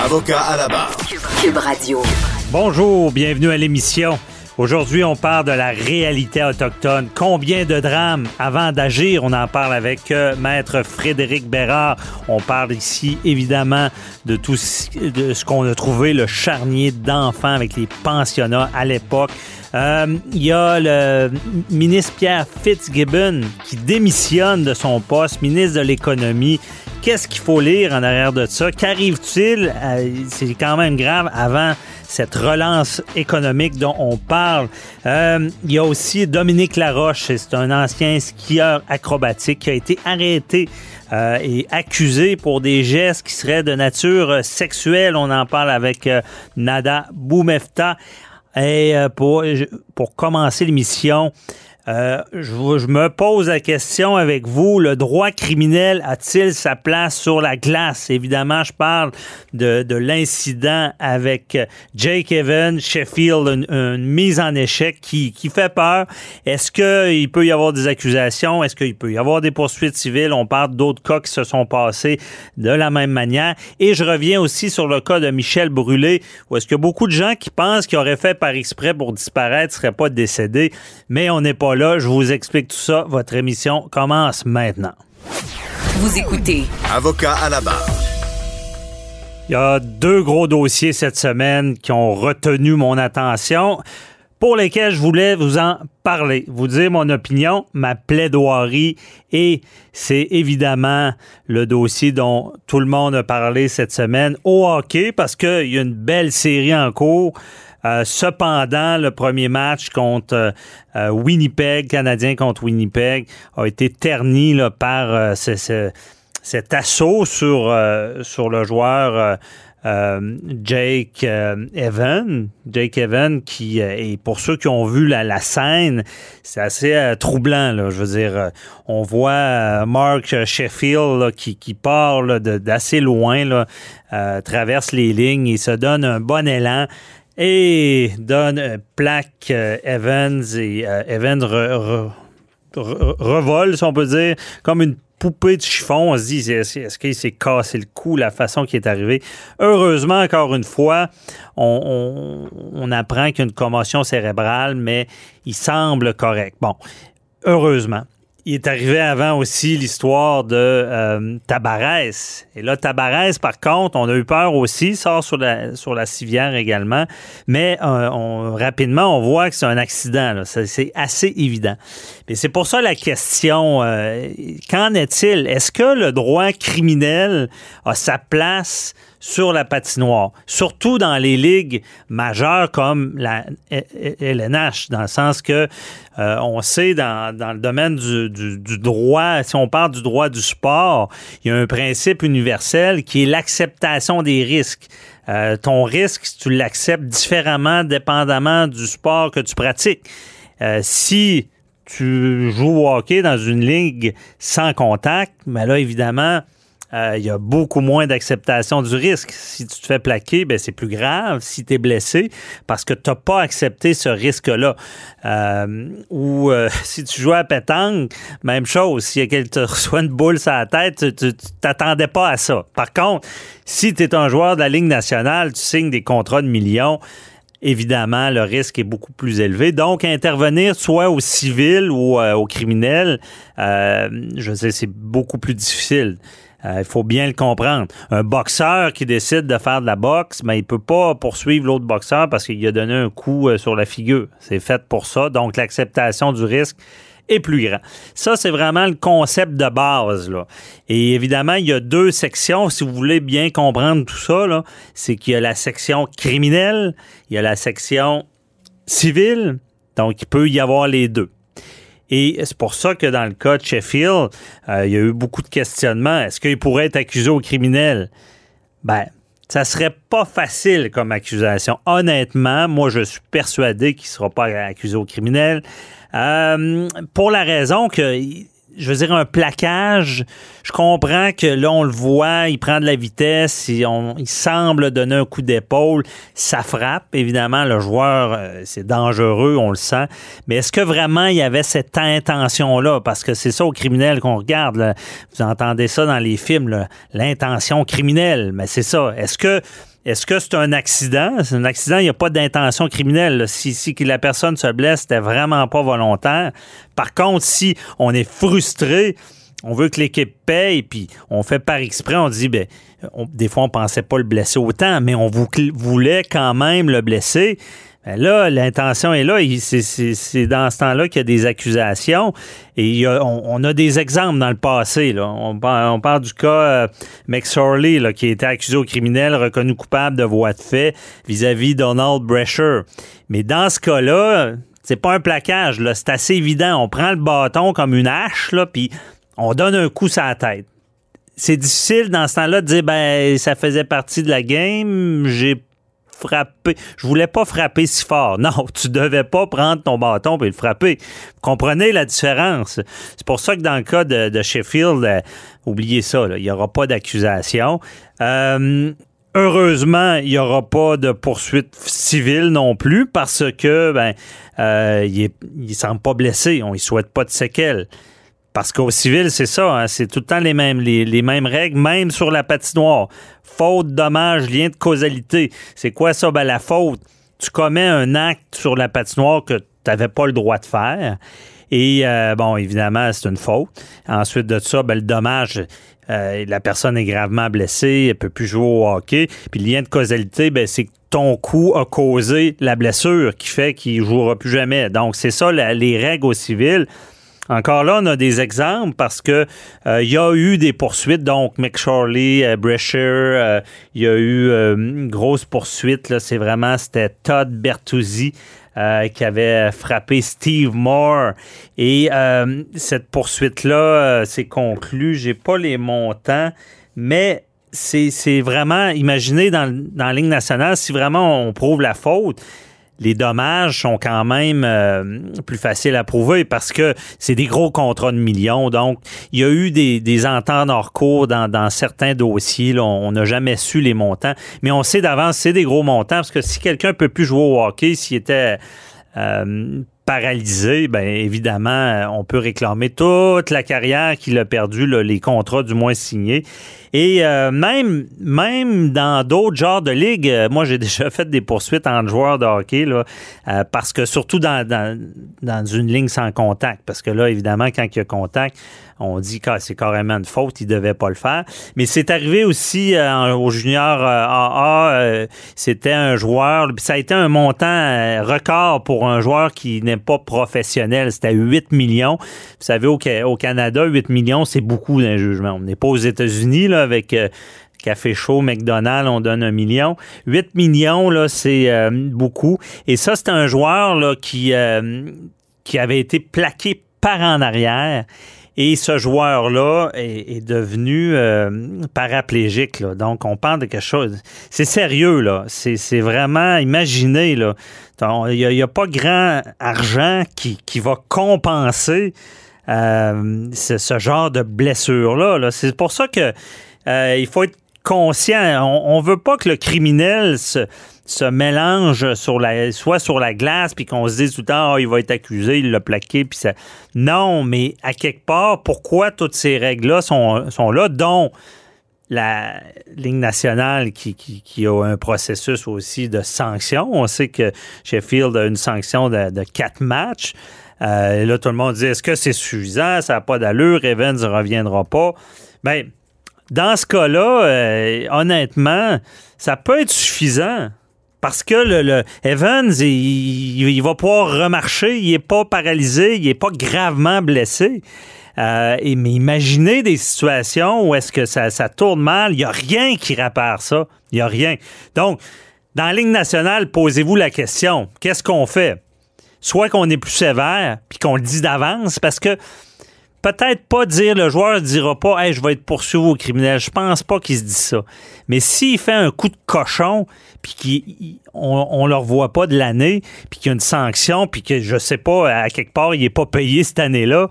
Avocat à la barre. Cube Radio. Bonjour, bienvenue à l'émission. Aujourd'hui, on parle de la réalité autochtone. Combien de drames avant d'agir? On en parle avec euh, Maître Frédéric Bérard. On parle ici, évidemment, de tout ce, de ce qu'on a trouvé, le charnier d'enfants avec les pensionnats à l'époque. Euh, Il y a le ministre Pierre Fitzgibbon qui démissionne de son poste, ministre de l'économie. Qu'est-ce qu'il faut lire en arrière de ça? Qu'arrive-t-il? Euh, C'est quand même grave avant cette relance économique dont on parle. Euh, il y a aussi Dominique Laroche, c'est un ancien skieur acrobatique qui a été arrêté et accusé pour des gestes qui seraient de nature sexuelle. On en parle avec Nada Boumefta. Et euh, pour, pour commencer l'émission, euh, je, je me pose la question avec vous, le droit criminel a-t-il sa place sur la glace? Évidemment, je parle de, de l'incident avec Jake Evans, Sheffield, une, une mise en échec qui, qui fait peur. Est-ce qu'il peut y avoir des accusations? Est-ce qu'il peut y avoir des poursuites civiles? On parle d'autres cas qui se sont passés de la même manière. Et je reviens aussi sur le cas de Michel Brûlé, où est-ce que beaucoup de gens qui pensent qu'il aurait fait par exprès pour disparaître ne seraient pas décédés, mais on n'est pas là. Je vous explique tout ça. Votre émission commence maintenant. Vous écoutez Avocat à la barre. Il y a deux gros dossiers cette semaine qui ont retenu mon attention, pour lesquels je voulais vous en parler, vous dire mon opinion, ma plaidoirie, et c'est évidemment le dossier dont tout le monde a parlé cette semaine au hockey, parce qu'il y a une belle série en cours. Euh, cependant, le premier match contre euh, euh, Winnipeg, Canadien contre Winnipeg, a été terni par ce- ce- cet assaut sur, sur le joueur Jake Evan. Jake Evan, qui, et pour ceux qui ont vu la, scène, c'est assez troublant. Je veux dire, on voit Mark Sheffield qui, qui part d'assez loin, traverse les lignes et se donne un bon élan et donne euh, plaque euh, Evans et euh, Evans re- re- re- revole, si on peut dire, comme une poupée de chiffon. On se dit, est-ce qu'il s'est cassé le cou, la façon qui est arrivé? Heureusement, encore une fois, on- on apprend qu'il y a une commotion cérébrale, mais il semble correct. Bon, heureusement. Il est arrivé avant aussi l'histoire de euh, Tabarès. Et là, Tabarès, par contre, on a eu peur aussi, sort sur la, sur la civière également. Mais euh, on- rapidement, on voit que c'est un accident. C'est assez évident. Mais c'est pour ça la question, euh, qu'en est-il? Est-ce que le droit criminel a sa place sur la patinoire, surtout dans les ligues majeures comme la LNH, dans le sens que euh, on sait dans, dans le domaine du, du- droit, si on parle du droit du sport, il y a un principe universel qui est l'acceptation des risques. Euh, ton risque, tu l'acceptes différemment dépendamment du sport que tu pratiques. Euh, si tu joues au hockey dans une ligue sans contact, mais là, évidemment, euh, il y a beaucoup moins d'acceptation du risque. Si tu te fais plaquer, ben, c'est plus grave si tu es blessé parce que tu n'as pas accepté ce risque-là. Euh, ou euh, si tu joues à pétanque, même chose. Si quelqu'un te reçoit une boule sur la tête, tu t'attendais pas à ça. Par contre, si tu es un joueur de la Ligue nationale, tu signes des contrats de millions, évidemment, le risque est beaucoup plus élevé. Donc, intervenir soit au civil ou euh, au criminel, euh, je sais, c'est beaucoup plus difficile. Euh, Il faut bien le comprendre. Un boxeur qui décide de faire de la boxe, mais il peut pas poursuivre l'autre boxeur parce qu'il a donné un coup euh, sur la figure. C'est fait pour ça. Donc, l'acceptation du risque est plus grand. Ça, c'est vraiment le concept de base. Là. Et évidemment, il y a deux sections, si vous voulez bien comprendre tout ça. C'est qu'il y a la section criminelle, il y a la section civile. Donc, il peut y avoir les deux. Et c'est pour ça que dans le cas de Sheffield, euh, il y a eu beaucoup de questionnements. Est-ce qu'il pourrait être accusé au criminel? Ben, ça serait pas facile comme accusation. Honnêtement, moi, je suis persuadé qu'il sera pas accusé au criminel. Euh, pour la raison que je veux dire, un plaquage, je comprends que là, on le voit, il prend de la vitesse, il, semble donner un coup d'épaule, ça frappe. Évidemment, le joueur, euh, c'est dangereux, on le sent. Mais est-ce que vraiment il y avait cette intention-là? Parce que c'est ça au criminel qu'on regarde. Vous entendez ça dans les films, l'intention criminelle. Mais c'est ça. Est-ce que est-ce que c'est un accident? C'est un accident, il n'y a pas d'intention criminelle. Si, si la personne se blesse, c'était vraiment pas volontaire. Par contre, si on est frustré, on veut que l'équipe paye, puis on fait par exprès, on dit, ben, des fois, on pensait pas le blesser autant, mais on voulait quand même le blesser. Ben là, l'intention est là. C'est dans ce temps-là qu'il y a des accusations. Et on, a des exemples dans le passé. Là. On, parle du cas euh, McSorley, là, qui a été accusé au criminel, reconnu coupable de voie de fait vis-à-vis Donald Brescher. Mais dans ce cas-là, c'est pas un plaquage. C'est assez évident. On prend le bâton comme une hache, là, puis on donne un coup sur la tête. C'est difficile dans ce temps-là de dire ben ça faisait partie de la game. J'ai frapper. Je voulais pas frapper si fort. Non, tu devais pas prendre ton bâton et le frapper. Vous comprenez la différence? C'est pour ça que dans le cas de, Sheffield, euh, oubliez ça, il n'y aura pas d'accusation. Euh, heureusement, il n'y aura pas de poursuite civile non plus parce que ben euh, il, semble pas blessé. On ne souhaite pas de séquelles. Parce qu'au civil, c'est ça, hein, c'est tout le temps les mêmes, les, mêmes règles, même sur la patinoire. Faute, dommage, lien de causalité. C'est quoi ça? Ben, la faute, tu commets un acte sur la patinoire que tu n'avais pas le droit de faire. Et euh, bon, évidemment, c'est une faute. Ensuite de ça, ben, le dommage, euh, la personne est gravement blessée, elle peut plus jouer au hockey. Puis le lien de causalité, ben, c'est que ton coup a causé la blessure qui fait qu'il ne jouera plus jamais. Donc, c'est ça les règles au civil. Encore là, on a des exemples parce que euh, il y a eu des poursuites, donc McShorley, euh, Brescher, euh, il y a eu une grosse poursuite. Là, c'est vraiment c'était Todd Bertuzzi qui avait frappé Steve Moore. Et cette poursuite-là s'est conclue. J'ai pas les montants, mais c'est vraiment, imaginez dans, dans la ligne nationale, si vraiment on prouve la faute, les dommages sont quand même euh, plus faciles à prouver parce que c'est des gros contrats de millions. Donc, il y a eu des, des ententes hors cours dans, certains dossiers. on n'a jamais su les montants. Mais on sait d'avance, c'est des gros montants parce que si quelqu'un peut plus jouer au hockey, s'il était euh, paralysé, bien évidemment, on peut réclamer toute la carrière qu'il a perdue, les contrats du moins signés. Et euh, même, même dans d'autres genres de ligues, euh, moi j'ai déjà fait des poursuites entre joueurs de hockey, là, euh, parce que surtout dans, dans, dans, une ligne sans contact, parce que là, évidemment, quand il y a contact, on dit que c'est carrément une faute, il devait pas le faire. Mais c'est arrivé aussi au junior AA, c'était un joueur, ça a été un montant record pour un joueur qui n'est pas professionnel, c'était 8 millions. Vous savez, au, Canada, 8 millions, c'est beaucoup d'un jugement. On n'est pas aux États-Unis, là, avec euh, Café Chaud, McDonald's, on donne un million. 8 millions, là, c'est euh, beaucoup. Et ça, c'est un joueur qui, euh, qui avait été plaqué par en arrière. Et ce joueur-là est, devenu paraplégique. Donc, on parle de quelque chose. C'est sérieux, là. C'est vraiment, imaginez, là. Il n'y a, pas grand argent qui, qui va compenser ce, genre de blessure-là. -là, c'est pour ça que euh, il faut être conscient. On, ne veut pas que le criminel se, mélange sur la, soit sur la glace, puis qu'on se dise tout le temps, oh, il va être accusé, il l'a plaqué, puis ça. Non, mais à quelque part, pourquoi toutes ces règles-là sont, sont là, dont la Ligue nationale qui, qui, a un processus aussi de sanction. On sait que Sheffield a une sanction de, quatre matchs. Euh, là, tout le monde dit est-ce que c'est suffisant? Ça n'a pas d'allure. Evans ne reviendra pas. Bien, dans ce cas-là, euh, honnêtement, ça peut être suffisant. Parce que le, Evans, il, va pouvoir remarcher, il n'est pas paralysé, il n'est pas gravement blessé. Euh, et, mais imaginez des situations où est-ce que ça, tourne mal, il n'y a rien qui répare ça. Il n'y a rien. Donc, dans la Ligue nationale, posez-vous la question, qu'est-ce qu'on fait? Soit qu'on est plus sévère, puis qu'on le dit d'avance, parce que peut-être pas dire, le joueur dira pas, hey, je vais être poursuivi au criminel. Je pense pas qu'il se dit ça. Mais s'il fait un coup de cochon, puis qu'on on le revoit pas de l'année, puis qu'il y a une sanction, puis que je sais pas, à quelque part, il est pas payé cette année-là,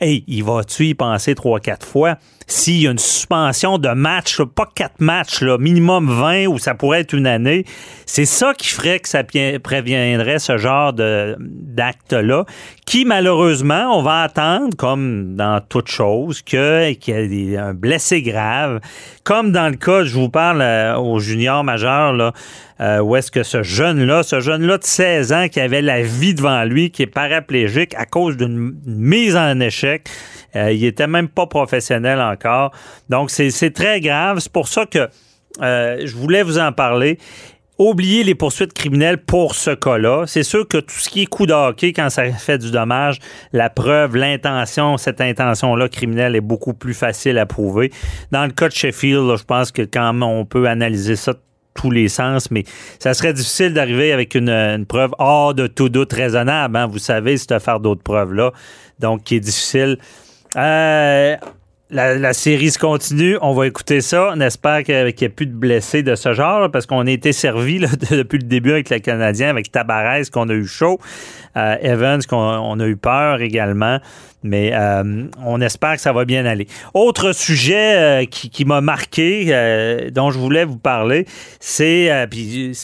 hey, il va-tu y penser trois, quatre fois? S'il y a une suspension de match, pas quatre matchs, là, minimum 20 ou ça pourrait être une année, c'est ça qui ferait que ça préviendrait ce genre d'acte-là, qui malheureusement, on va attendre, comme dans toute chose, qu'il y ait un blessé grave, comme dans le cas, je vous parle euh, au junior majeur, là, euh, où est-ce que ce jeune-là, ce jeune-là de 16 ans qui avait la vie devant lui, qui est paraplégique à cause d'une mise en échec, euh, il était même pas professionnel encore. Donc, c'est très grave. C'est pour ça que euh, je voulais vous en parler. Oubliez les poursuites criminelles pour ce cas-là. C'est sûr que tout ce qui est coup de hockey, quand ça fait du dommage, la preuve, l'intention, cette intention-là criminelle est beaucoup plus facile à prouver. Dans le cas de Sheffield, je pense que quand on peut analyser ça tous les sens, mais ça serait difficile d'arriver avec une, preuve hors de tout doute raisonnable. Hein. Vous savez, c'est de faire d'autres preuves-là. Donc, qui est difficile. Euh, la, série se continue. On va écouter ça. On espère qu'il n'y ait plus de blessés de ce genre, parce qu'on a été servi depuis le début avec le Canadien, avec Tabarez, qu'on a eu chaud. Euh, Evans, qu'on a eu peur également. Mais euh, on espère que ça va bien aller. Autre sujet euh, qui, m'a marqué, euh, dont je voulais vous parler, c'est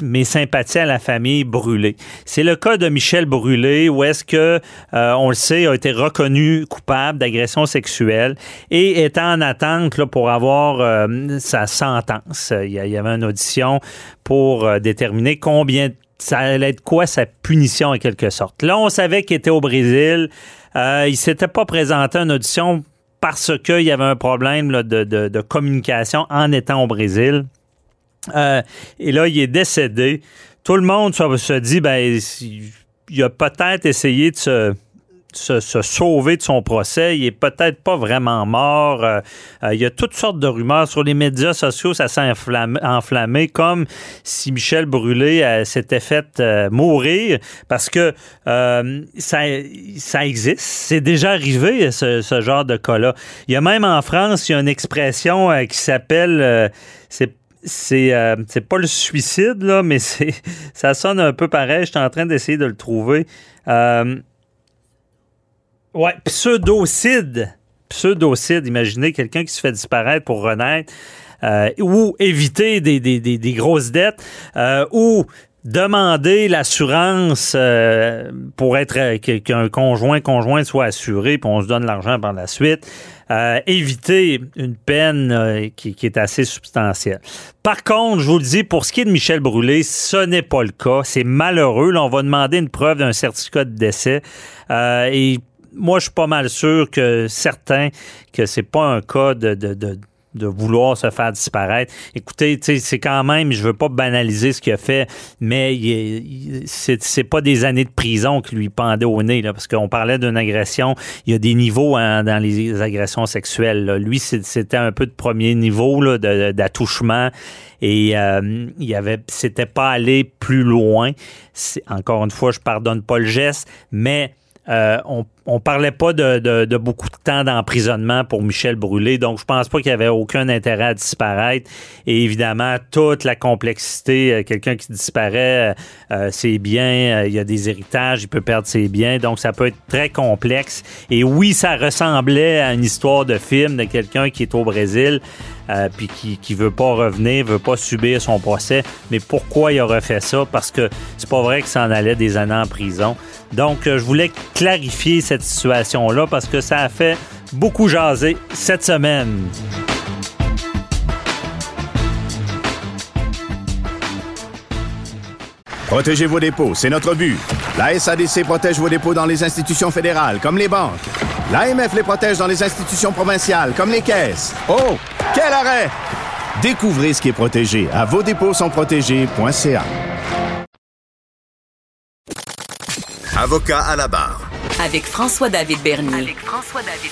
mes sympathies à la famille Brûlé. C'est le cas de Michel Brûlé, où est-ce que, on le sait, a été reconnu coupable d'agression sexuelle et est en attente là, pour avoir sa sentence. Il y, avait une audition pour déterminer combien ça allait être quoi sa punition en quelque sorte. Là, on savait qu'il était au Brésil. Euh, il s'était pas présenté en audition parce qu'il y avait un problème de, communication en étant au Brésil. Euh, et là, il est décédé. Tout le monde se, dit, ben, il a peut-être essayé de se se, sauver de son procès. Il est peut-être pas vraiment mort. Euh, euh, il y a toutes sortes de rumeurs sur les médias sociaux. Ça s'est enflammé, comme si Michel Brûlé euh, s'était fait mourir parce que ça, ça existe. C'est déjà arrivé, ce, genre de cas-là. Il y a même en France, il y a une expression qui s'appelle... c'est c'est pas le suicide, là, mais c'est ça sonne un peu pareil. Je suis en train d'essayer de le trouver. Ouais, pseudocide. Pseudocide. Imaginez quelqu'un qui se fait disparaître pour renaître. Euh, ou éviter des, des, des, grosses dettes, euh, ou demander l'assurance euh, pour être qu'un conjoint conjoint soit assuré, puis on se donne l'argent par la suite. éviter une peine qui, qui, est assez substantielle. Par contre, je vous le dis, pour ce qui est de Michel Brûlé, ce n'est pas le cas. C'est malheureux. Là, on va demander une preuve d'un certificat de décès. et moi, je suis pas mal sûr que certains que c'est pas un cas de, de, de vouloir se faire disparaître. Écoutez, c'est quand même, je veux pas banaliser ce qu'il a fait, mais c'est pas des années de prison qui lui pendaient au nez, là, parce qu'on parlait d'une agression. Il y a des niveaux hein, dans les agressions sexuelles. Lui, c'était un peu de premier niveau d'attouchement et euh, il avait, c'était pas allé plus loin. Encore une fois, je pardonne pas le geste, mais euh, on, on parlait pas de, beaucoup de temps d'emprisonnement pour Michel Brûlé, donc je pense pas qu'il y avait aucun intérêt à disparaître. Et évidemment, toute la complexité, euh, quelqu'un qui disparaît, euh, ses biens, il y a des héritages, il peut perdre ses biens, donc ça peut être très complexe. Et oui, ça ressemblait à une histoire de film de quelqu'un qui est au Brésil. Puis qui, qui veut pas revenir, veut pas subir son procès. Mais pourquoi il aurait fait ça? Parce que c'est pas vrai que ça en allait des années en prison. Donc, euh, je voulais clarifier cette situation-là parce que ça a fait beaucoup jaser cette semaine. Protégez vos dépôts, c'est notre but. La SADC protège vos dépôts dans les institutions fédérales, comme les banques. L'AMF les protège dans les institutions provinciales, comme les caisses. Oh, quel arrêt! Découvrez ce qui est protégé à vos dépôts sont protégés.ca. Avocat à la barre. Avec François-David Bernier. Avec François-David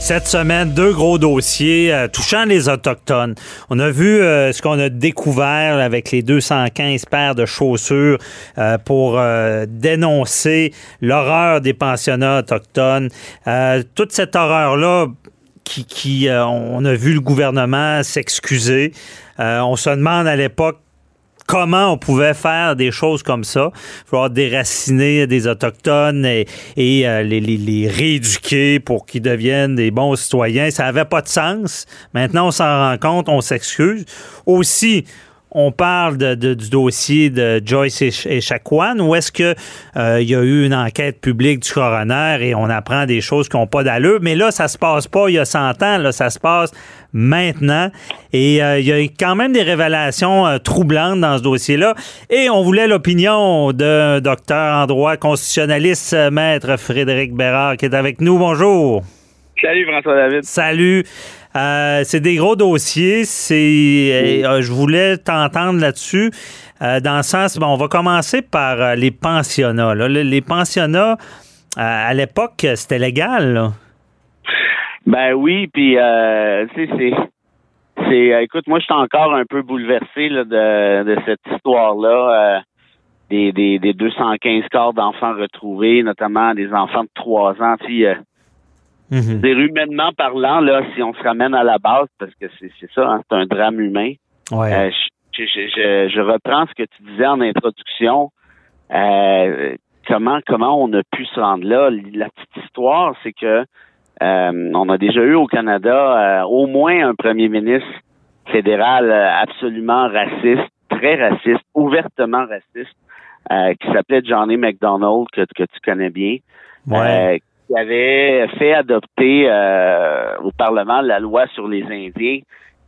Cette semaine, deux gros dossiers euh, touchant les Autochtones. On a vu euh, ce qu'on a découvert avec les 215 paires de chaussures euh, pour dénoncer l'horreur des pensionnats autochtones. toute cette horreur-là, qui, qui on a vu le gouvernement s'excuser. on se demande à l'époque comment on pouvait faire des choses comme ça. Il falloir déraciner des Autochtones et, euh, les, rééduquer pour qu'ils deviennent des bons citoyens. Ça n'avait pas de sens. Maintenant, on s'en rend compte, on s'excuse. Aussi, on parle de, du dossier de Joyce et Chacuan, ou est-ce qu'il euh, y a eu une enquête publique du coroner et on apprend des choses qui n'ont pas d'allure? Mais là, ça se passe pas il y a 100 ans, là, ça se passe maintenant. Et euh, il y a quand même des révélations euh, troublantes dans ce dossier-là. Et on voulait l'opinion d'un docteur en droit constitutionnaliste, maître Frédéric Bérard, qui est avec nous. Bonjour. Salut François David. Salut. Euh, c'est des gros dossiers. C'est, euh, je voulais t'entendre là-dessus. Euh, dans le sens, bon, on va commencer par les pensionnats. Les pensionnats, à l'époque, c'était légal. Ben oui, puis sais, c'est, écoute, moi, je suis encore un peu bouleversé de, cette histoire-là. Des, des, des, 215 corps d'enfants retrouvés, notamment des enfants de 3 ans. Tu Mm humainement parlant, là, si on se ramène à la base, parce que c'est ça, hein, c'est un drame humain. Euh, je, reprends ce que tu disais en introduction. Euh, comment comment on a pu se rendre là La petite histoire, c'est que euh, on a déjà eu au Canada au moins un premier ministre fédéral absolument raciste, très raciste, ouvertement raciste, qui s'appelait Johnny McDonald que, que tu connais bien. Ouais qui avait fait adopter euh, au Parlement la loi sur les Indiens,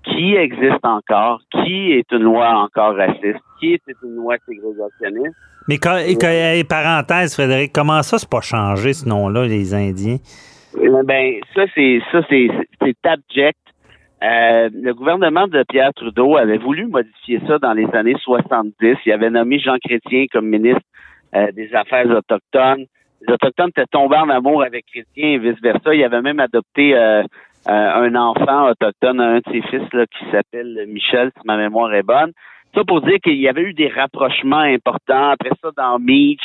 qui existe encore, qui est une loi encore raciste, qui est une loi ségrégationniste. Mais quand, et, parenthèse, Frédéric, comment ça, c'est pas changé ce nom-là, les Indiens? Eh ben, ça, c'est ça, c'est abject. Euh, le gouvernement de Pierre Trudeau avait voulu modifier ça dans les années 70. Il avait nommé Jean Chrétien comme ministre euh, des Affaires autochtones les Autochtones étaient tombés en amour avec Chrétien et vice-versa. Il avait même adopté euh, euh, un enfant autochtone, un de ses fils là, qui s'appelle Michel, si ma mémoire est bonne. Ça pour dire qu'il y avait eu des rapprochements importants. Après ça, dans Meach,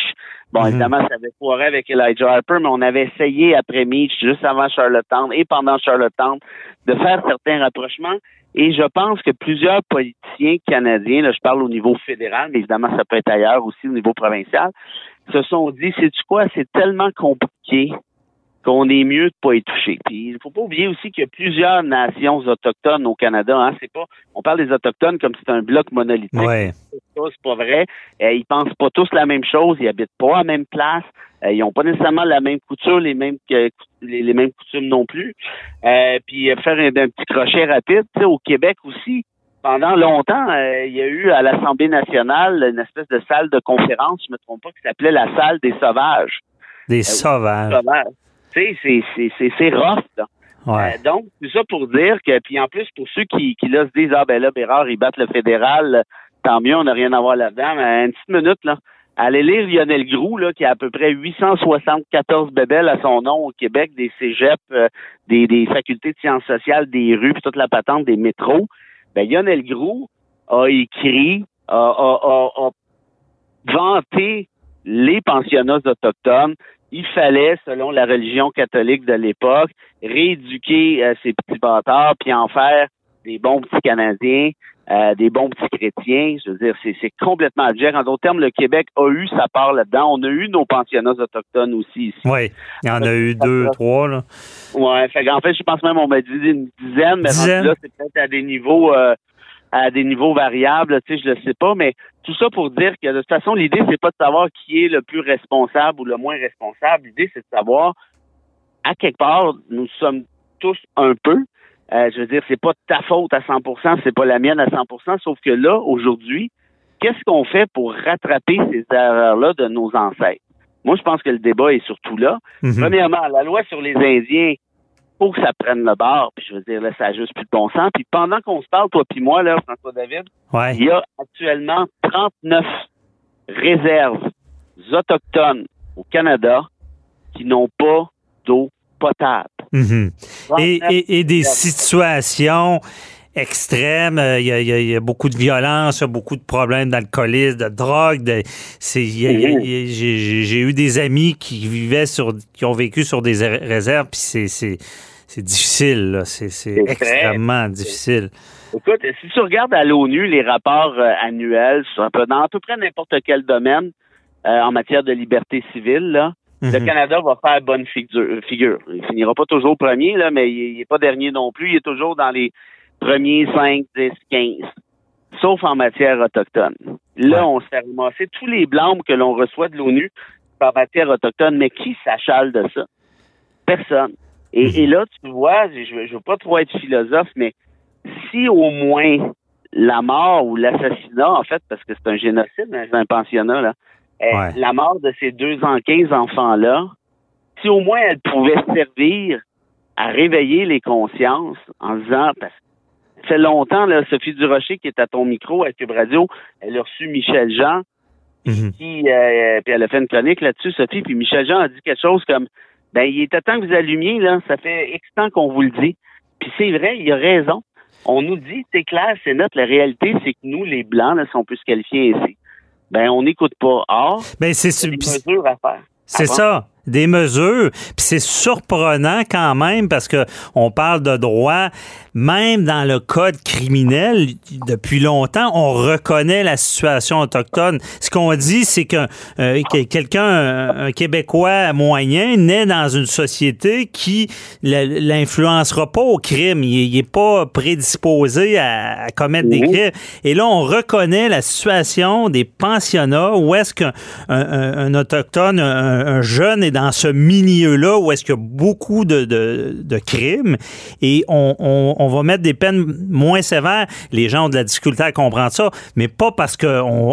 bon, mhm. évidemment, ça avait foiré avec Elijah Harper, mais on avait essayé après Meach, juste avant Charlottetown et pendant Charlottetown, de faire certains rapprochements. Et je pense que plusieurs politiciens canadiens, là, je parle au niveau fédéral, mais évidemment, ça peut être ailleurs aussi au niveau provincial, se sont dit, c'est tu quoi, c'est tellement compliqué qu'on est mieux de pas y toucher. Puis il faut pas oublier aussi qu'il y a plusieurs nations autochtones au Canada. Hein. C'est pas, on parle des autochtones comme si c'était un bloc monolithique. Ouais. C'est pas vrai. Euh, ils pensent pas tous la même chose. Ils habitent pas à la même place. Euh, ils ont pas nécessairement la même couture, les mêmes les, mêmes coutumes non plus. Euh, puis faire un, un, petit crochet rapide, au Québec aussi pendant longtemps, euh, il y a eu à l'Assemblée nationale une espèce de salle de conférence, je me trompe pas, qui s'appelait la salle des sauvages. Des euh, sauvages. Tu sais, c'est rough, là. Ouais. Euh, donc, tout ça pour dire que, puis en plus, pour ceux qui, qui là se disent, ah ben là, Bérard, ils battent le fédéral, tant mieux, on n'a rien à voir là-dedans, mais une petite minute, là. Allez lire Lionel Groux, là, qui a à peu près 874 bébelles à son nom au Québec, des cégeps, des, des facultés de sciences sociales, des rues, puis toute la patente des métros ben, Lionel Groux a écrit, a, vanté les pensionnats autochtones. Il fallait, selon la religion catholique de l'époque, rééduquer euh, ces petits bâtards puis en faire des bons petits Canadiens, euh, des bons petits chrétiens. Je veux dire, c'est complètement abject. En d'autres termes, le Québec a eu sa part là-dedans. On a eu nos pensionnats autochtones aussi ici. Oui, il y en a eu deux, trois. Là. Ouais, fait en fait, je pense même on m'a dit une dizaine, mais là, c'est peut-être à des niveaux euh, à des niveaux variables, tu sais, je le sais pas, mais tout ça pour dire que de toute façon, l'idée, c'est pas de savoir qui est le plus responsable ou le moins responsable. L'idée, c'est de savoir à quelque part, nous sommes tous un peu. Euh, je veux dire, c'est pas ta faute à 100%, c'est pas la mienne à 100%, sauf que là, aujourd'hui, qu'est-ce qu'on fait pour rattraper ces erreurs-là de nos ancêtres? Moi, je pense que le débat est surtout là. Mhm. Premièrement, la loi sur les Indiens, faut que ça prenne le bord. Puis je veux dire, là, ça a juste plus de bon sens. Puis pendant qu'on se parle, toi puis moi, là, François David, il y a actuellement 39 réserves autochtones au Canada qui n'ont pas Mhm. Et, 39 et- et des situations extrêmes, euh, il y, a- il y a- il y a beaucoup de violence, il y a beaucoup de problèmes d'alcoolisme, de drogue. de- Mhm. J'ai eu des amis qui vivaient sur, qui ont vécu sur des ré- réserves, puis c'est- difficile, c'est extrêmement difficile. Écoute, si tu regardes à l'ONU les rapports euh, annuels sur un peu, dans à peu près n'importe quel domaine euh, en matière de liberté civile, là, le Mhm. Canada va faire bonne figure. figure. Il finira pas toujours premier, là, mais il n'est pas dernier non plus. Il est toujours dans les premiers 5, 10, 15. Sauf en matière autochtone. Là, Ouais. on s'est ramassé tous les blâmes que l'on reçoit de l'ONU en matière autochtone. Mais qui s'achale de ça? Personne. Et, Mhm. et là, tu vois, je ne veux pas trop être philosophe, mais si au moins la mort ou l'assassinat, en fait, parce que c'est un génocide, hein, un pensionnat, là, Ouais. la mort de ces deux en 15 enfants-là, si au moins elle pouvait servir à réveiller les consciences en disant, parce que ça fait longtemps, là, Sophie Durocher, qui est à ton micro à Cube Radio, elle a reçu Michel Jean, Mhm. qui, euh, puis elle a fait une chronique là-dessus, Sophie, puis Michel Jean a dit quelque chose comme, ben, il était temps que vous allumiez, là, ça fait X temps qu'on vous le dit. Puis c'est vrai, il a raison. On nous dit, c'est clair, c'est notre, la réalité, c'est que nous, les Blancs, là, si on peut se qualifier ainsi, ben, on n'écoute pas. Or, Ben, c'est des c'est- mesures à faire. C'est Ah ça, des mesures. Puis c'est surprenant quand même parce que on parle de droit, même dans le code criminel, depuis longtemps, on reconnaît la situation autochtone. Ce qu'on dit, c'est que euh, que quelqu'un, un, Québécois moyen, naît dans une société qui l'influencera pas au crime. Il, il est pas prédisposé à, à commettre des Mhm. crimes. Et là, on reconnaît la situation des pensionnats où est-ce qu'un un, un- un autochtone, un, un jeune est dans ce milieu-là où est-ce qu'il y a beaucoup de, de- crimes et on, on- on va mettre des peines moins sévères. Les gens ont de la difficulté à comprendre ça, mais pas parce qu'on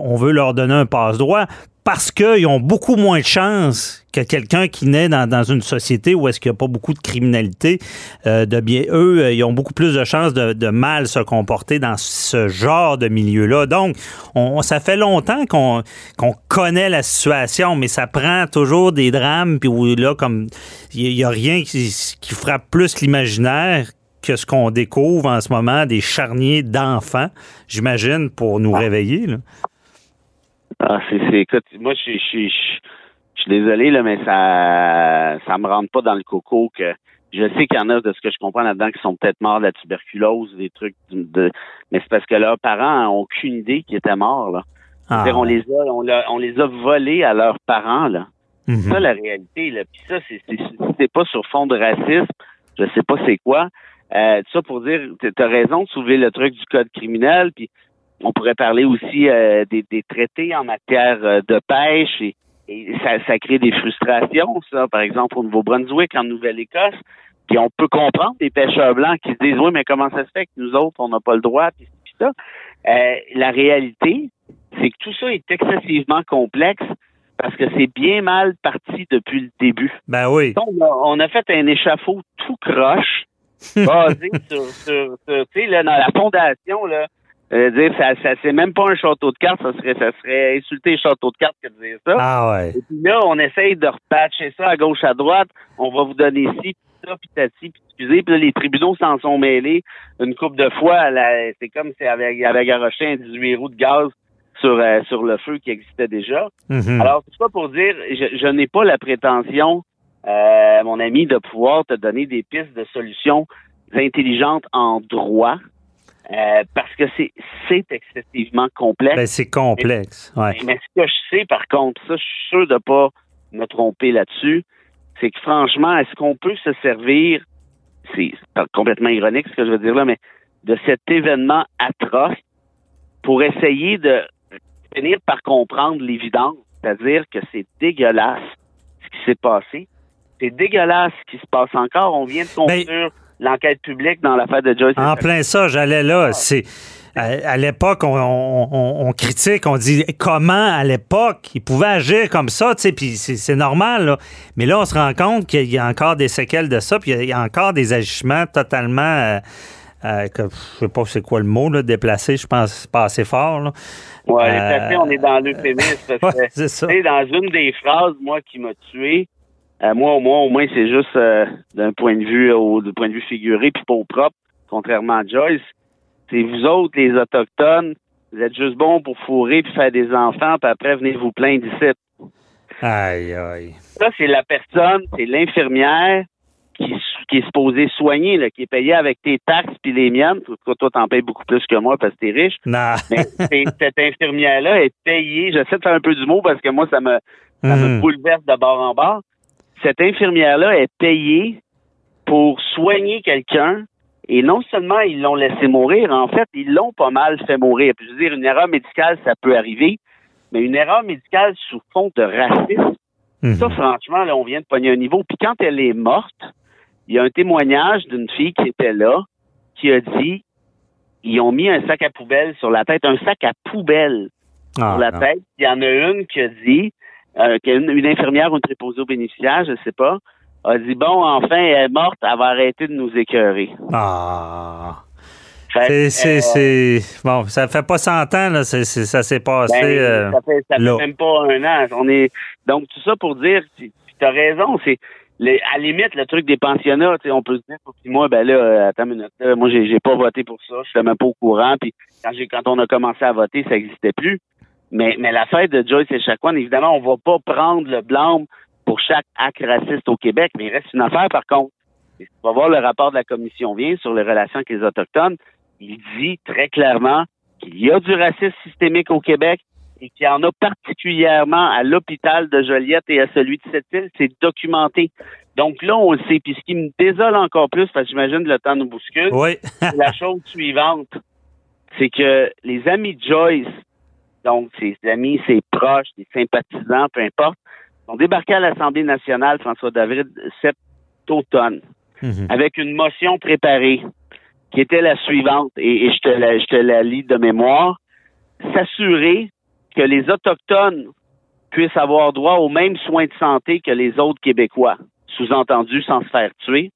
on veut leur donner un passe-droit, parce qu'ils ont beaucoup moins de chances que quelqu'un qui naît dans, dans une société où est-ce qu'il n'y a pas beaucoup de criminalité, euh, de bien eux, euh, ils ont beaucoup plus de chances de, de mal se comporter dans ce genre de milieu-là. Donc, on, ça fait longtemps qu'on qu'on connaît la situation, mais ça prend toujours des drames, puis où là, comme il n'y a rien qui, qui frappe plus l'imaginaire que ce qu'on découvre en ce moment, des charniers d'enfants, j'imagine, pour nous réveiller. Là. Ah, c'est, c'est, écoute, moi, je, suis désolé, là, mais ça, ça me rentre pas dans le coco que je sais qu'il y en a, de ce que je comprends là-dedans, qui sont peut-être morts de la tuberculose, des trucs de, mais c'est parce que leurs parents n'ont aucune idée qu'ils étaient morts, là. Ah, C'est-à-dire, on les a, on, les a volés à leurs parents, là. C'est ça la réalité, là. Puis ça, c'est, c'est, c'est pas sur fond de racisme, je sais pas c'est quoi. Euh, ça pour dire, t'as raison de soulever le truc du code criminel, puis on pourrait parler aussi euh, des, des traités en matière euh, de pêche et, et ça, ça crée des frustrations, ça, par exemple, au Nouveau-Brunswick, en Nouvelle-Écosse. Puis on peut comprendre des pêcheurs blancs qui se disent Oui, mais comment ça se fait que nous autres, on n'a pas le droit, puis, puis ça. Euh, la réalité, c'est que tout ça est excessivement complexe parce que c'est bien mal parti depuis le début. Ben oui. On a, on a fait un échafaud tout croche, basé sur, sur, sur, tu sais, là, dans la fondation, là, euh, dire, ça, ça c'est même pas un château de cartes, ça serait, ça serait insulter le château de cartes que de dire ça. Ah ouais. Et puis là, on essaye de repatcher ça à gauche, à droite. On va vous donner ci, puis ça, puis tati, puis excusez. Puis là, les tribunaux s'en sont mêlés une couple de fois. C'est comme si avait, avait garoché un 18 roues de gaz sur, euh, sur le feu qui existait déjà. Mhm. Alors, tout ça pour dire, je, je n'ai pas la prétention, euh, mon ami, de pouvoir te donner des pistes de solutions intelligentes en droit, euh, parce que c'est excessivement complexe. Ben, c'est complexe. Ouais. Mais ce que je sais, par contre, ça, je suis sûr de pas me tromper là-dessus, c'est que franchement, est-ce qu'on peut se servir, c'est c'est complètement ironique ce que je veux dire là, mais de cet événement atroce pour essayer de finir par comprendre l'évidence, c'est-à-dire que c'est dégueulasse ce qui s'est passé. C'est dégueulasse ce qui se passe encore. On vient de conclure l'enquête publique dans l'affaire de Joyce. En plein ça, j'allais là. C'est à, l'époque, on, on- on- on critique, on dit comment à l'époque ils pouvaient agir comme ça, tu sais, puis c'est c'est normal. Là. Mais là, on se rend compte qu'il y a encore des séquelles de ça, puis il y a- encore des agissements totalement, euh, euh, que, je sais pas c'est quoi le mot, là, déplacé. Je pense c'est pas assez fort. Là. Ouais, Euh, on est dans l'euphémisme. parce Ouais, que, c'est ça. tu sais, dans une des phrases, moi, qui m'a tué, Euh, moi, au moins, au moins, c'est juste euh, d'un point de vue au du point de vue figuré puis pas au propre, contrairement à Joyce. C'est vous autres, les Autochtones, vous êtes juste bons pour fourrer puis faire des enfants, puis après venez vous plaindre d'ici. Aïe, aïe. Ça, c'est la personne, c'est l'infirmière qui, qui est supposée soigner, là, qui est payée avec tes taxes puis les miennes. Toi, toi, t'en payes beaucoup plus que moi parce que t'es riche. Non. Mais cette infirmière-là est payée. J'essaie de faire un peu du mot parce que moi, ça me, ça me Mhm. bouleverse de bord en bord. Cette infirmière-là est payée pour soigner quelqu'un. Et non seulement ils l'ont laissé mourir, en fait, ils l'ont pas mal fait mourir. Puis je veux dire, une erreur médicale, ça peut arriver, mais une erreur médicale sous fond de racisme, Mhm. ça, franchement, là, on vient de pogner un niveau. Puis quand elle est morte, il y a un témoignage d'une fille qui était là, qui a dit, ils ont mis un sac à poubelle sur la tête, un sac à poubelle Ah, sur la non. tête. Il y en a une qui a dit, euh, qu'une- une, infirmière ou une préposée aux bénéficiaires, je sais pas, a dit, bon, enfin, elle est morte, elle va arrêter de nous écœurer. Ah. Fait C'est, euh, c'est. Bon, ça fait pas 100 ans, là. ça s'est passé. Ben, euh, ça fait, ça fait là. même pas un an. On est donc tout ça pour dire, tu as raison, c'est à la limite le truc des pensionnats. On peut se dire, puis moi ben là, euh, attends une minute, là, moi j'ai pas voté pour ça, je suis même pas au courant. Puis quand quand on a commencé à voter, ça existait plus. Mais mais l'affaire de Joyce et Chacoan, évidemment, on va pas prendre le blâme pour chaque acte raciste au Québec, mais il reste une affaire par contre. Et On va voir le rapport de la commission vient sur les relations avec les autochtones. Il dit très clairement qu'il y a du racisme systémique au Québec et qu'il y en a particulièrement à l'hôpital de Joliette et à celui de Sept-Îles. C'est documenté. Donc là, on le sait. Puis ce qui me désole encore plus, parce que j'imagine que le temps nous bouscule, Oui. c'est la chose suivante. C'est que les amis de Joyce, donc ses amis, ses proches, ses sympathisants, peu importe, sont débarqués à l'Assemblée nationale, François David, cet automne Mhm. avec une motion préparée qui était la suivante, et, et je, te la, je te la lis de mémoire, s'assurer que les Autochtones puissent avoir droit aux mêmes soins de santé que les autres Québécois, sous-entendu sans se faire tuer.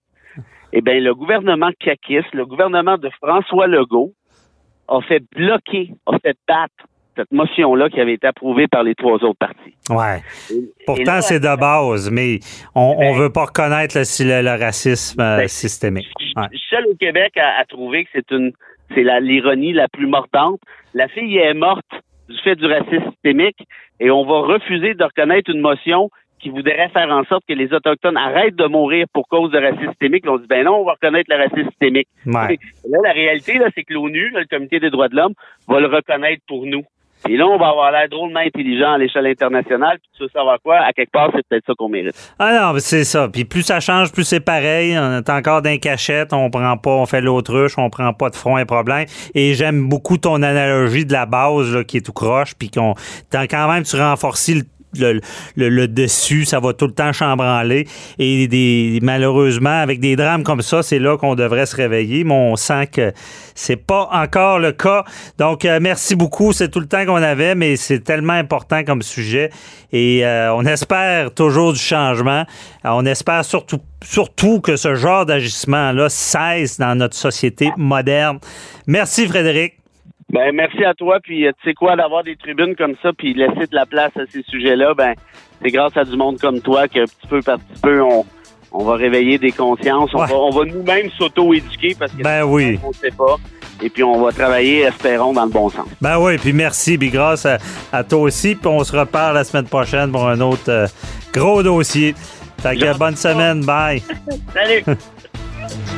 Eh bien, le gouvernement caquiste, le gouvernement de François Legault, a fait bloquer, a fait battre cette motion-là qui avait été approuvée par les trois autres partis. Ouais. Et- Pourtant, c'est de base, mais on, on Ben- veut pas reconnaître le, racisme euh, Ben, systémique. Ouais. Je suis seul au Québec à, à trouver que c'est une c'est l'ironie la plus mordante. La fille est morte du fait du racisme systémique et on va refuser de reconnaître une motion qui voudrait faire en sorte que les Autochtones arrêtent de mourir pour cause de racisme systémique. Là, on dit ben non, on va reconnaître le racisme systémique. Ouais. Là, la réalité, là, c'est que l'ONU, le Comité des droits de l'homme, va le reconnaître pour nous. Et là, on va avoir l'air drôlement intelligent à l'échelle internationale. Puis tu veux savoir quoi? À quelque part, c'est peut-être ça qu'on mérite. Ah non, c'est ça. Puis plus ça change, plus c'est pareil. On est encore d'un cachette, on prend pas, on fait l'autruche, on prend pas de front et problème. Et j'aime beaucoup ton analogie de la base là, qui est tout croche, puis qu'on quand même tu renforces le le, le- dessus, ça va tout le temps chambranler. Et des, malheureusement, avec des drames comme ça, c'est là qu'on devrait se réveiller. Mais on sent que c'est pas encore le cas. Donc, euh, merci beaucoup. C'est tout le temps qu'on avait, mais c'est tellement important comme sujet. Et euh, on espère toujours du changement. Euh, on espère surtout, surtout que ce genre d'agissement-là cesse dans notre société moderne. Merci, Frédéric. Ben merci à toi. Puis euh, tu sais quoi, d'avoir des tribunes comme ça, puis laisser de la place à ces sujets-là, ben c'est grâce à du monde comme toi que petit peu par petit peu on, on va réveiller des consciences. On Ouais. va, on va nous-mêmes s'auto-éduquer parce que Ben oui. on ne sait pas. Et puis on va travailler, espérons, dans le bon sens. Ben oui, puis merci, puis grâce à, à toi aussi. Puis on se reparle la semaine prochaine pour un autre euh, gros dossier. Fait que bonne semaine, bye. Salut!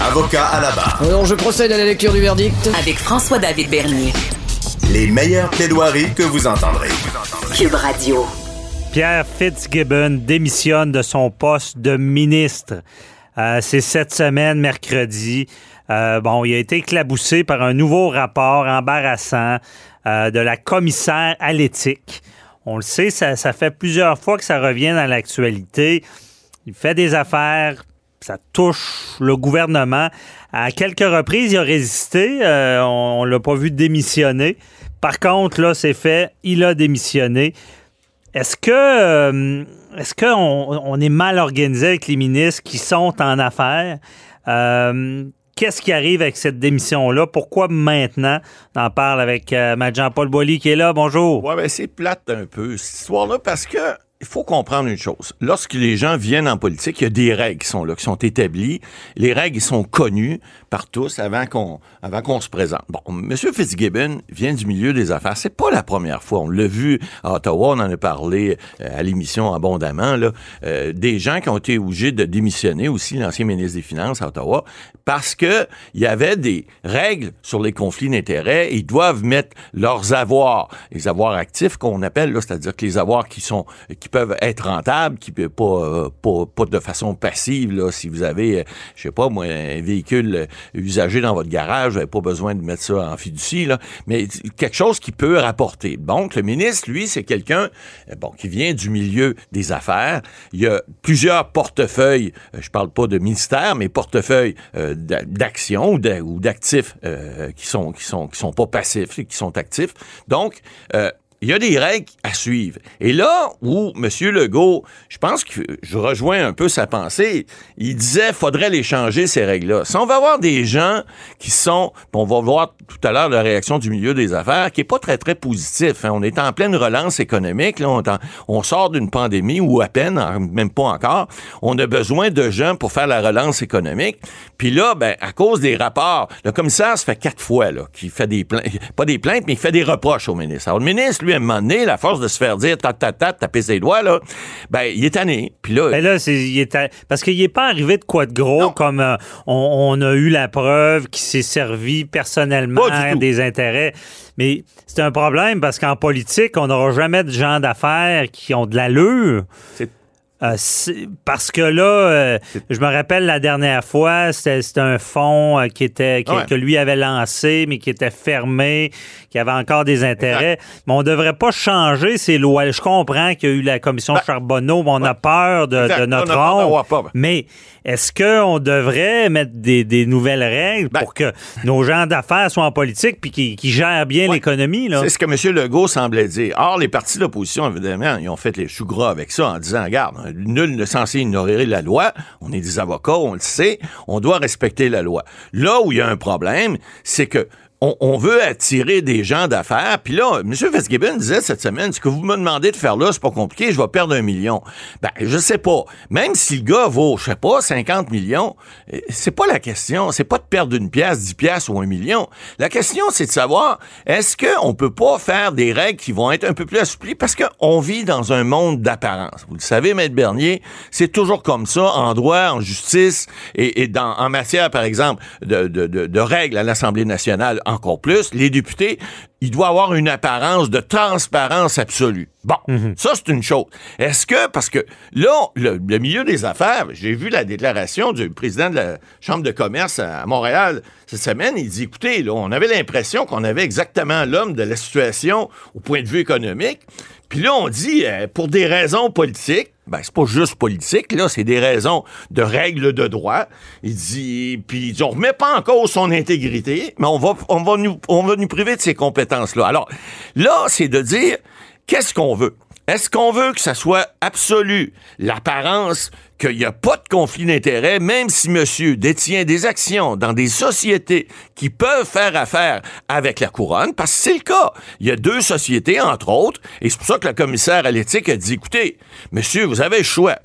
Avocat à la barre. Alors, je procède à la lecture du verdict. Avec François-David Bernier. Les meilleures plaidoiries que vous entendrez. Cube Radio. Pierre Fitzgibbon démissionne de son poste de ministre. Euh, c'est cette semaine, mercredi. Euh, bon, il a été éclaboussé par un nouveau rapport embarrassant euh, de la commissaire à l'éthique. On le sait, ça, ça fait plusieurs fois que ça revient dans l'actualité. Il fait des affaires, ça touche le gouvernement. À quelques reprises, il a résisté. Euh, on ne l'a pas vu démissionner. Par contre, là, c'est fait. Il a démissionné. Est-ce que euh, est-ce qu'on on est mal organisé avec les ministres qui sont en affaires? Euh, Qu'est-ce qui arrive avec cette démission-là? Pourquoi maintenant? On en parle avec euh, Jean-Paul Boilly qui est là. Bonjour. Ouais, ben c'est plate un peu, cette histoire-là, parce que il faut comprendre une chose. Lorsque les gens viennent en politique, il y a des règles qui sont là, qui sont établies. Les règles sont connues par tous avant qu'on avant qu'on se présente. Bon, M. Fitzgibbon vient du milieu des affaires. C'est pas la première fois. On l'a vu à Ottawa, on en a parlé euh, à l'émission abondamment. Là, euh, des gens qui ont été obligés de démissionner aussi, l'ancien ministre des Finances à Ottawa, parce que il y avait des règles sur les conflits d'intérêts. Ils doivent mettre leurs avoirs, les avoirs actifs qu'on appelle, c'est-à-dire que les avoirs qui sont qui peuvent être rentables, qui peuvent pas, euh, pas, pas de façon passive. Là, si vous avez, euh, je sais pas moi, un véhicule euh, usagé dans votre garage, vous n'avez pas besoin de mettre ça en fiducie, là, mais quelque chose qui peut rapporter. Donc, le ministre, lui, c'est quelqu'un bon, qui vient du milieu des affaires. Il y a plusieurs portefeuilles, je parle pas de ministère, mais portefeuilles d'actions ou d'actifs qui sont qui sont qui sont pas passifs, qui sont actifs. Donc, il y a des règles à suivre. Et là où M. Legault, je pense que je rejoins un peu sa pensée, il disait faudrait les changer, ces règles-là. Si on va avoir des gens qui sont, on va voir tout à l'heure la réaction du milieu des affaires, qui est pas très, très positif. Hein. On est en pleine relance économique, là, on, sort d'une pandémie ou à peine, même pas encore. On a besoin de gens pour faire la relance économique. Puis là, ben, à cause des rapports, le commissaire, se fait quatre fois là, qu'il fait des plaintes, pas des plaintes, mais il fait des reproches au ministre. Alors, le ministre, lui, à un moment donné, la force de se faire dire, tat, tat, taper ses doigts, là, ben, il est tanné. Puis là. Ben là, c'est, il est parce qu'il n'est pas arrivé de quoi de gros, comme euh, on, a eu la preuve qu'il s'est servi personnellement des intérêts. Mais c'est un problème parce qu'en politique, on n'aura jamais de gens d'affaires qui ont de l'allure. C'est euh, parce que là, euh, je me rappelle la dernière fois, c'était un fonds euh, qui était que lui avait lancé, mais qui était fermé, qui avait encore des intérêts. Mais on ne devrait pas changer ces lois. Je comprends qu'il y a eu la commission ben, Charbonneau, mais on a peur de, notre rôle. Mais est-ce qu'on devrait mettre des, nouvelles règles ben pour que nos gens d'affaires soient en politique puis qu'ils gèrent bien l'économie? C'est ce que M. Legault semblait dire. Or, les partis d'opposition, évidemment, ils ont fait les choux gras avec ça en disant, regarde, nul ne censé ignorer la loi. On est des avocats, on le sait. On doit respecter la loi. Là où il y a un problème, c'est que on, veut attirer des gens d'affaires. Puis là, M. Fitzgibbon disait cette semaine, ce que vous me demandez de faire là, c'est pas compliqué, je vais perdre un million. Ben, je sais pas. Même si le gars vaut, je sais pas, 50 millions, eh, c'est pas la question. C'est pas de perdre une pièce, 10 pièces ou un million. La question, c'est de savoir, est-ce qu'on peut pas faire des règles qui vont être un peu plus assouplies? Parce qu'on vit dans un monde d'apparence. Vous le savez, Maître Bernier, c'est toujours comme ça en droit, en justice et, dans, en matière, par exemple, de, règles à l'Assemblée nationale encore plus, les députés, il doit avoir une apparence de transparence absolue. Bon, mhm. ça c'est une chose. Est-ce que, parce que là, le, milieu des affaires, j'ai vu la déclaration du président de la Chambre de commerce à Montréal cette semaine, il dit, écoutez, là, on avait l'impression qu'on avait exactement l'homme de la situation au point de vue économique. Puis là, on dit, euh, pour des raisons politiques, ben, c'est pas juste politique, là, c'est des raisons de règles de droit. Il dit, puis on remet pas en cause son intégrité, mais on va, on va nous, on va nous priver de ses compétences-là. Alors, là, c'est de dire, qu'est-ce qu'on veut? Est-ce qu'on veut que ça soit absolu, l'apparence qu'il n'y a pas de conflit d'intérêts, même si monsieur détient des actions dans des sociétés qui peuvent faire affaire avec la couronne, parce que c'est le cas. Il y a deux sociétés, entre autres, et c'est pour ça que le commissaire à l'éthique a dit, écoutez, monsieur, vous avez le choix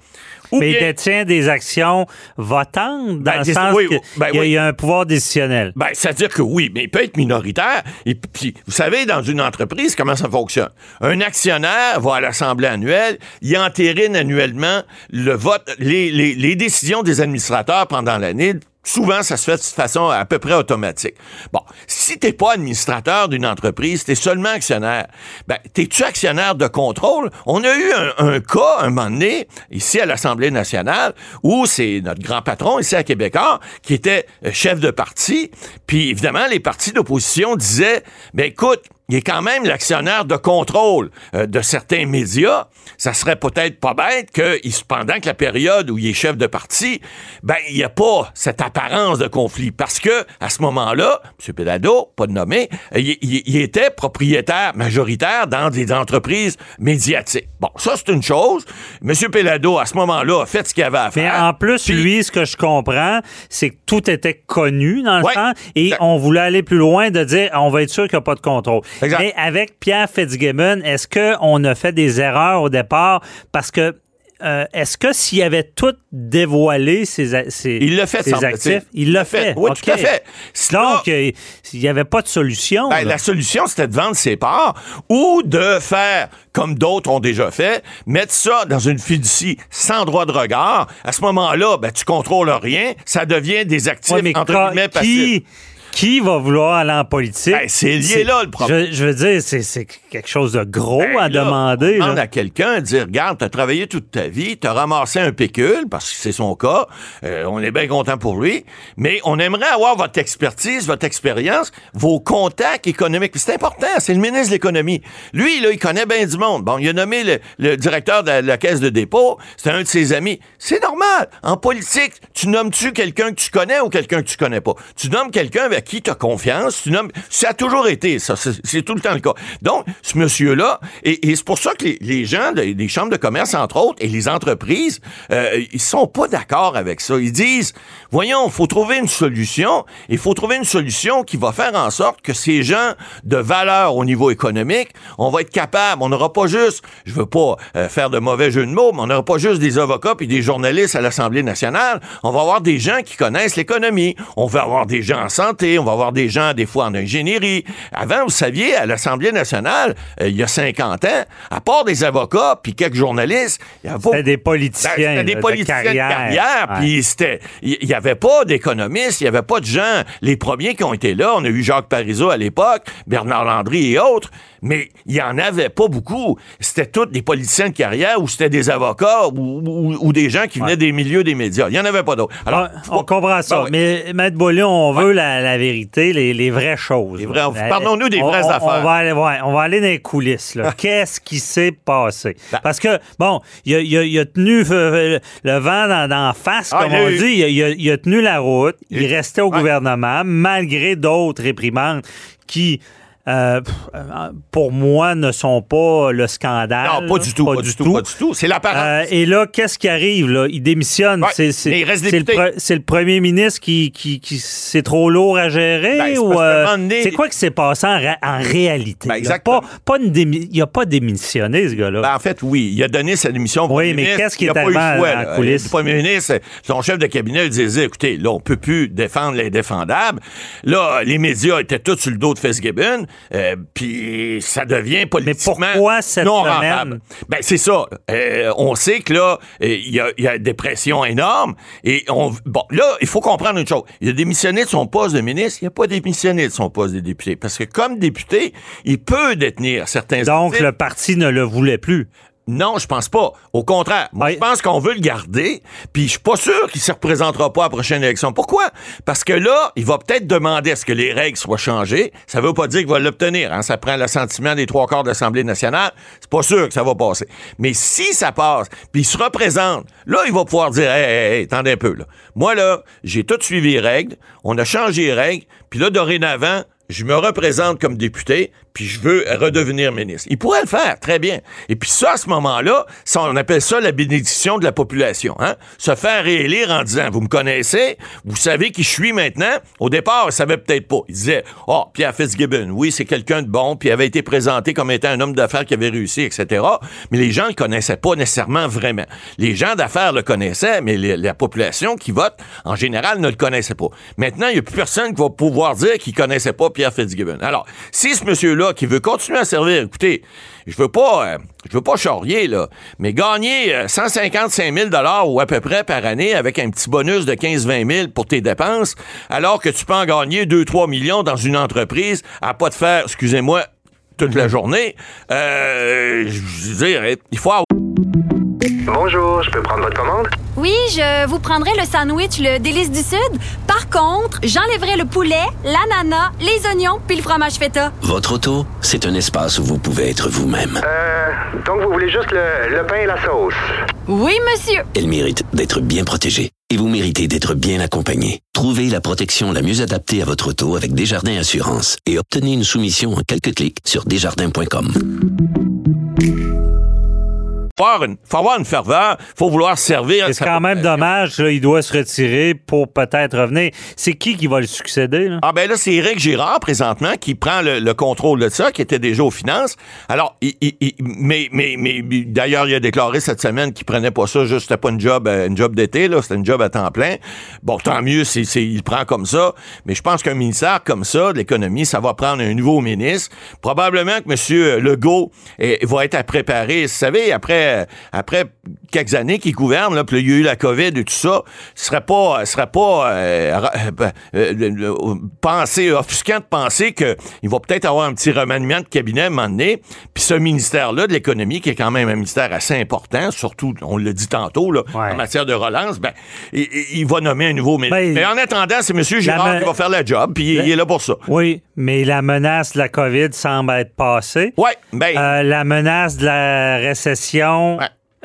mais il détient des actions votantes dans ben, le sens qu'il ben y, a un pouvoir décisionnel. Ben, c'est-à-dire que oui, mais il peut être minoritaire. Et puis, vous savez, dans une entreprise, comment ça fonctionne? Un actionnaire va à l'Assemblée annuelle, il entérine annuellement le vote, les, les, les décisions des administrateurs pendant l'année Souvent, ça se fait de façon à peu près automatique. Bon, si t'es pas administrateur d'une entreprise, t'es seulement actionnaire. Ben, t'es-tu actionnaire de contrôle? On a eu un, cas, un moment donné, ici à l'Assemblée nationale, où c'est notre grand patron, ici à Québécois, qui était euh, chef de parti. Puis, évidemment, les partis d'opposition disaient, ben écoute, il est quand même l'actionnaire de contrôle euh, de certains médias. Ça serait peut-être pas bête que, pendant que la période où il est chef de parti, ben, il n'y a pas cette apparence de conflit. Parce que, à ce moment-là, M. Pelado, pas de nommé, il, il, était propriétaire majoritaire dans des entreprises médiatiques. Bon, ça, c'est une chose. M. Pelado, à ce moment-là, a fait ce qu'il avait à faire. Mais en plus, Puis- lui, ce que je comprends, c'est que tout était connu dans le Ouais. temps et on voulait aller plus loin de dire on va être sûr qu'il n'y a pas de contrôle. Exact. Mais avec Pierre Fitzgibbon, est-ce qu'on a fait des erreurs au départ? Parce que euh, est-ce que s'il avait tout dévoilé ses, ses, Il l'a fait, ses actifs, il l'a fait? Oui, tout à fait. Donc, euh, il n'y avait pas de solution. Ben, la solution, c'était de vendre ses parts ou de faire, comme d'autres ont déjà fait, mettre ça dans une fiducie sans droit de regard. À ce moment-là, ben, tu contrôles rien. Ça devient des actifs, Ouais, mais entre guillemets, passifs. qui, qui va vouloir aller en politique? Ben, c'est lié là, le problème. Je, je veux dire, c'est quelque chose de gros Ben, à là, demander. on demande là. à quelqu'un dire regarde, t'as travaillé toute ta vie, t'as ramassé un pécule, parce que c'est son cas, euh, on est bien content pour lui, mais on aimerait avoir votre expertise, votre expérience, vos contacts économiques. C'est important, c'est le ministre de l'économie. Lui, là, il connaît bien du monde. Bon, il a nommé le, le directeur de la, la caisse de dépôt, c'est un de ses amis. C'est normal. En politique, tu nommes-tu quelqu'un que tu connais ou quelqu'un que tu connais pas? Tu nommes quelqu'un avec qui tu as confiance, tu. Ça a toujours été, ça, c'est tout le temps le cas. Donc, ce monsieur-là, et, c'est pour ça que les, gens des des chambres de commerce, entre autres, et les entreprises, euh, ils sont pas d'accord avec ça. Ils disent, voyons, il faut trouver une solution, il faut trouver une solution qui va faire en sorte que ces gens de valeur au niveau économique, on va être capable, on n'aura pas juste, je veux pas euh, faire de mauvais jeu de mots, mais on n'aura pas juste des avocats puis des journalistes à l'Assemblée nationale, on va avoir des gens qui connaissent l'économie, on va avoir des gens en santé, on va avoir des gens des fois en ingénierie. Avant, vous saviez, à l'Assemblée nationale, euh, il y a 50 ans, à part des avocats puis quelques journalistes, il y avait pas C'était des politiciens. ben, c'était des de politiciens de carrière, carrière. Ouais. puis c'était, il y, avait pas d'économistes, il y avait pas de gens. Les premiers qui ont été là, on a eu Jacques Parizeau à l'époque, Bernard Landry et autres, mais il y en avait pas beaucoup. C'était tous des politiciens de carrière ou c'était des avocats ou, ou- ou des gens qui venaient des milieux des médias. Il y en avait pas d'autres. Alors, on comprend ça. Ben. Mais, Maître Beaulieu, on veut la, la vérité, les, les vraies choses. Les vrais- Euh, parlons-nous des on- vraies on- affaires. On va aller, ouais, on va aller dans les coulisses. là. Qu'est-ce qui s'est passé? Ben- Parce que, bon, il a, il a- il a tenu euh, le vent dans, face, Ah, comme on eu- dit. Il a, il tenu la route. Il Il- restait au Ouais. gouvernement, malgré d'autres réprimandes qui... euh, pour moi, ne sont pas le scandale. non, pas du tout, pas, du tout, pas du tout. C'est l'apparence. Euh, et là, qu'est-ce qui arrive? Là? Il démissionne. Ouais, C'est, c'est- le, député. pre- c'est le premier ministre qui, qui, qui c'est trop lourd à gérer? Ben, c'est ou, euh, c'est quoi qui s'est passé en, ré- en réalité? Ben, là? exactement. Pas, pas une démi- il n'a pas démissionné, ce gars-là. Ben, en fait, oui, il a donné sa démission au Oui, mais qu'est-ce qui est arrivé en- coulisses? Le premier ministre, son chef de cabinet, il disait, écoutez, là, on peut plus défendre l'indéfendable. Là, les médias étaient tous sur le dos de Fitzgibbon, euh, puis ça devient politiquement pourquoi cette non semaine? rentable. Ben, c'est ça. Euh, on sait que là, il y, a, il y a des pressions énormes, et on, bon, là, il faut comprendre une chose. Il a démissionné de son poste de ministre, il n'a pas démissionné de son poste de député, parce que comme député, il peut détenir certains Donc, actifs. le parti ne le voulait plus. Non, je pense pas. Au contraire, moi, Oui. je pense qu'on veut le garder, puis je suis pas sûr qu'il se représentera pas à la prochaine élection. Pourquoi? Parce que là, il va peut-être demander à ce que les règles soient changées. Ça veut pas dire qu'il va l'obtenir. Hein? Ça prend l'assentiment des trois quarts de l'Assemblée nationale. C'est pas sûr que ça va passer. Mais si ça passe, puis il se représente, là, il va pouvoir dire, hey, hey, hey, attendez un peu, là. Moi, là, j'ai tout suivi les règles, on a changé les règles, puis là, dorénavant, je me représente comme député, puis je veux redevenir ministre. Il pourrait le faire, très bien. Et puis ça, à ce moment-là, ça, on appelle ça la bénédiction de la population. Hein? Se faire réélire en disant, vous me connaissez, vous savez qui je suis maintenant. Au départ, il savait peut-être pas. Il disait, oh, Pierre Fitzgibbon, oui, c'est quelqu'un de bon, puis il avait été présenté comme étant un homme d'affaires qui avait réussi, etc. Mais les gens le connaissaient pas nécessairement vraiment. Les gens d'affaires le connaissaient, mais la population qui vote, en général, ne le connaissait pas. Maintenant, il n'y a plus personne qui va pouvoir dire qu'il connaissait pas Pierre Fitzgibbon. Alors, si ce monsieur-là qui veut continuer à servir, écoutez, je veux pas, euh, je veux pas charrier, là, mais gagner euh, 155 000 ou à peu près par année avec un petit bonus de 15-20 000 pour tes dépenses, alors que tu peux en gagner 2-3 millions dans une entreprise à pas te faire, excusez-moi, toute la journée, euh, je veux dire, il faut avoir... Bonjour, je peux prendre votre commande? Oui, je vous prendrai le sandwich, le délice du Sud. Par contre, j'enlèverai le poulet, l'ananas, les oignons puis le fromage feta. Votre auto, c'est un espace où vous pouvez être vous-même. Euh, donc vous voulez juste le, le pain et la sauce? Oui, monsieur. Elle mérite d'être bien protégée. Et vous méritez d'être bien accompagné. Trouvez la protection la mieux adaptée à votre auto avec Desjardins Assurance et obtenez une soumission en quelques clics sur desjardins.com. Avoir une, faut avoir une ferveur, faut vouloir servir. C'est quand même dommage, là, il doit se retirer pour peut-être revenir. C'est qui qui va le succéder? Là? Ah ben là, c'est Éric Girard, présentement, qui prend le, le, contrôle de ça, qui était déjà aux finances. Alors, il, il, il, mais, mais, mais d'ailleurs, il a déclaré cette semaine qu'il prenait pas ça, juste c'était pas une job, une job d'été, là, c'était une job à temps plein. Bon, tant mieux, c'est, c'est, il prend comme ça. Mais je pense qu'un ministère comme ça, de l'économie, ça va prendre un nouveau ministre. Probablement que M. Legault eh, va être à préparer. Vous savez, après après quelques années qu'il gouverne, là, puis il y a eu la COVID et tout ça, ce serait pas, serait pas euh, euh, euh, penser, offusquant de penser qu'il va peut-être avoir un petit remaniement de cabinet à un moment donné, puis ce ministère-là de l'économie, qui est quand même un ministère assez important, surtout, on l'a dit tantôt, là, ouais. en matière de relance, ben, il, il va nommer un nouveau ministre. Ben, mais en attendant, c'est M. Girard me... qui va faire le job, puis il est là pour ça. Oui, mais la menace de la COVID semble être passée. Oui, ben... la menace de la récession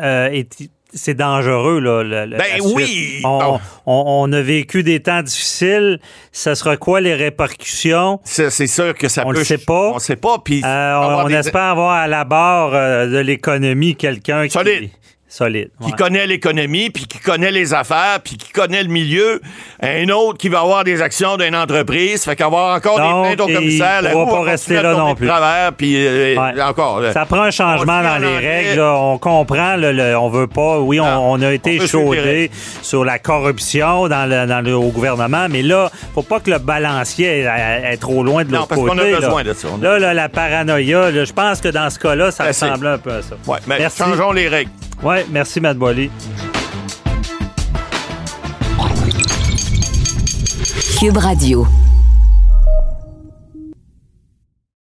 Euh, est, c'est dangereux, là. Le, ben oui! On, on, on, a vécu des temps difficiles. Ça sera quoi les répercussions? C'est, sûr que ça on peut... On le sait pas. On sait pas, puis... Euh, on, on des... espère avoir à la barre euh, de l'économie quelqu'un qui... Solide. Qui ouais. connaît l'économie, puis qui connaît les affaires, puis qui connaît le milieu. Un autre qui va avoir des actions d'une entreprise. Fait qu'avoir encore Donc, des plaintes au commissaire. Il ne va pas rester là non plus. Travers, puis euh, ouais. encore. Ça prend un changement dans les règles. Là. On comprend. Le, on veut pas. Oui, on, on a été on chaudé sur la corruption dans le, dans le, au gouvernement, mais là, faut pas que le balancier est trop loin de l'autre côté. Non, parce qu'on a besoin là. de ça. Là, là, la paranoïa, je pense que dans ce cas-là, ça ressemble un peu à ça. Ouais, mais Merci. changeons les règles. Oui, merci, Matt Boily. Cube Radio.